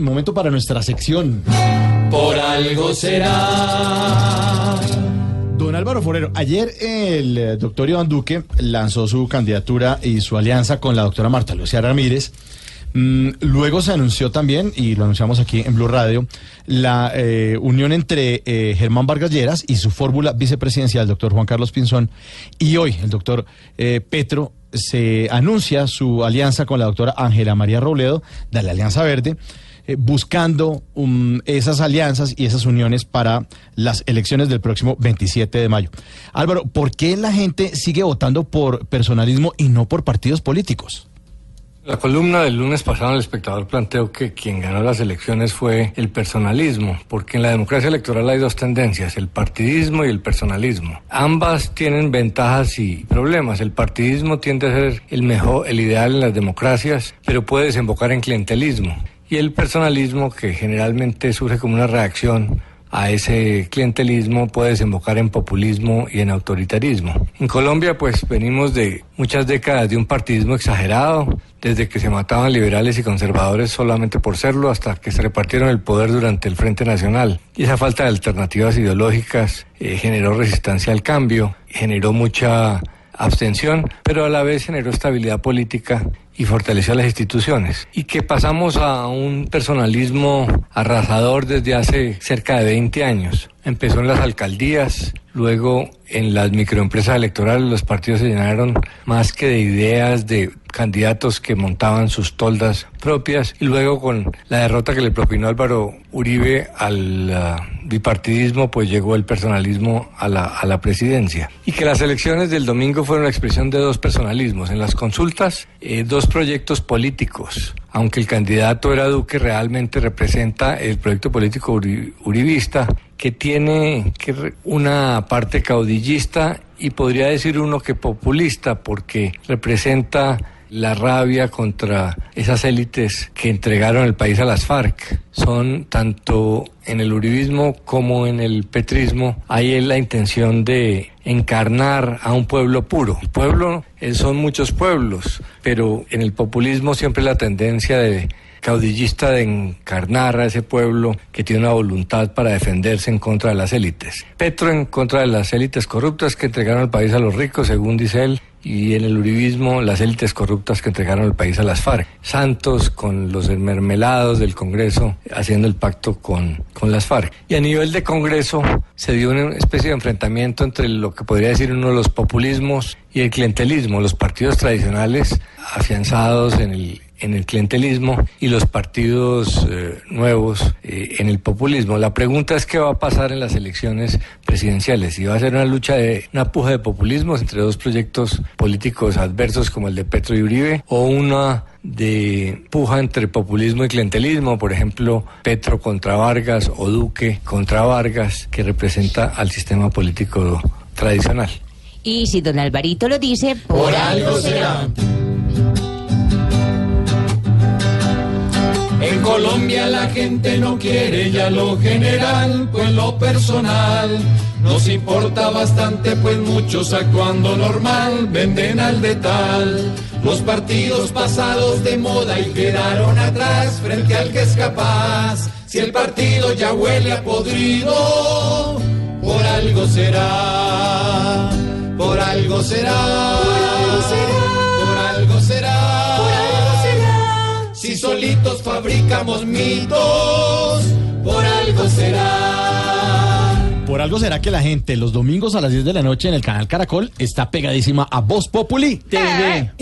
Momento para nuestra sección. Por algo será. Don Álvaro Forero, ayer el eh, doctor Iván Duque lanzó su candidatura y su alianza con la doctora Marta Lucía Ramírez. Mm, luego se anunció también, y lo anunciamos aquí en Blue Radio, la eh, unión entre eh, Germán Vargas Lleras y su fórmula vicepresidencial, el doctor Juan Carlos Pinzón. Y hoy el doctor eh, Petro se anuncia su alianza con la doctora Ángela María Robledo de la Alianza Verde eh, buscando um, esas alianzas y esas uniones para las elecciones del próximo 27 de mayo. Álvaro, ¿por qué la gente sigue votando por personalismo y no por partidos políticos? La columna del lunes pasado el espectador planteó que quien ganó las elecciones fue el personalismo, porque en la democracia electoral hay dos tendencias, el partidismo y el personalismo. Ambas tienen ventajas y problemas. El partidismo tiende a ser el mejor, el ideal en las democracias, pero puede desembocar en clientelismo. Y el personalismo, que generalmente surge como una reacción a ese clientelismo puede desembocar en populismo y en autoritarismo. En Colombia pues venimos de muchas décadas de un partidismo exagerado, desde que se mataban liberales y conservadores solamente por serlo hasta que se repartieron el poder durante el Frente Nacional. Y esa falta de alternativas ideológicas eh, generó resistencia al cambio, generó mucha abstención, pero a la vez generó estabilidad política y fortaleció las instituciones. Y que pasamos a un personalismo arrasador desde hace cerca de 20 años. Empezó en las alcaldías, luego en las microempresas electorales los partidos se llenaron más que de ideas de candidatos que montaban sus toldas propias y luego con la derrota que le propinó Álvaro Uribe al uh, bipartidismo pues llegó el personalismo a la, a la presidencia y que las elecciones del domingo fueron la expresión de dos personalismos en las consultas eh, dos proyectos políticos aunque el candidato era Duque realmente representa el proyecto político uri, uribista que tiene una parte caudillista y podría decir uno que populista porque representa la rabia contra esas élites que entregaron el país a las FARC. Son tanto en el uribismo como en el petrismo, hay la intención de encarnar a un pueblo puro. Pueblo son muchos pueblos, pero en el populismo siempre la tendencia de caudillista de encarnar a ese pueblo que tiene una voluntad para defenderse en contra de las élites. Petro en contra de las élites corruptas que entregaron el país a los ricos, según dice él, y en el uribismo las élites corruptas que entregaron el país a las FARC. Santos con los mermelados del Congreso haciendo el pacto con, con las FARC. Y a nivel de Congreso se dio una especie de enfrentamiento entre lo que podría decir uno de los populismos y el clientelismo, los partidos tradicionales afianzados en el en el clientelismo y los partidos eh, nuevos eh, en el populismo. La pregunta es qué va a pasar en las elecciones presidenciales. Si va a ser una lucha de una puja de populismos entre dos proyectos políticos adversos como el de Petro y Uribe o una de puja entre populismo y clientelismo, por ejemplo, Petro contra Vargas o Duque contra Vargas, que representa al sistema político tradicional. Y si don Alvarito lo dice, por algo será. Colombia la gente no quiere ya lo general, pues lo personal nos importa bastante, pues muchos actuando normal venden al de tal. Los partidos pasados de moda y quedaron atrás frente al que es capaz. Si el partido ya huele a podrido, por algo será, por algo será, por algo será. Fabricamos mitos, por algo será. Por algo será que la gente los domingos a las 10 de la noche en el canal Caracol está pegadísima a Voz Populi TV.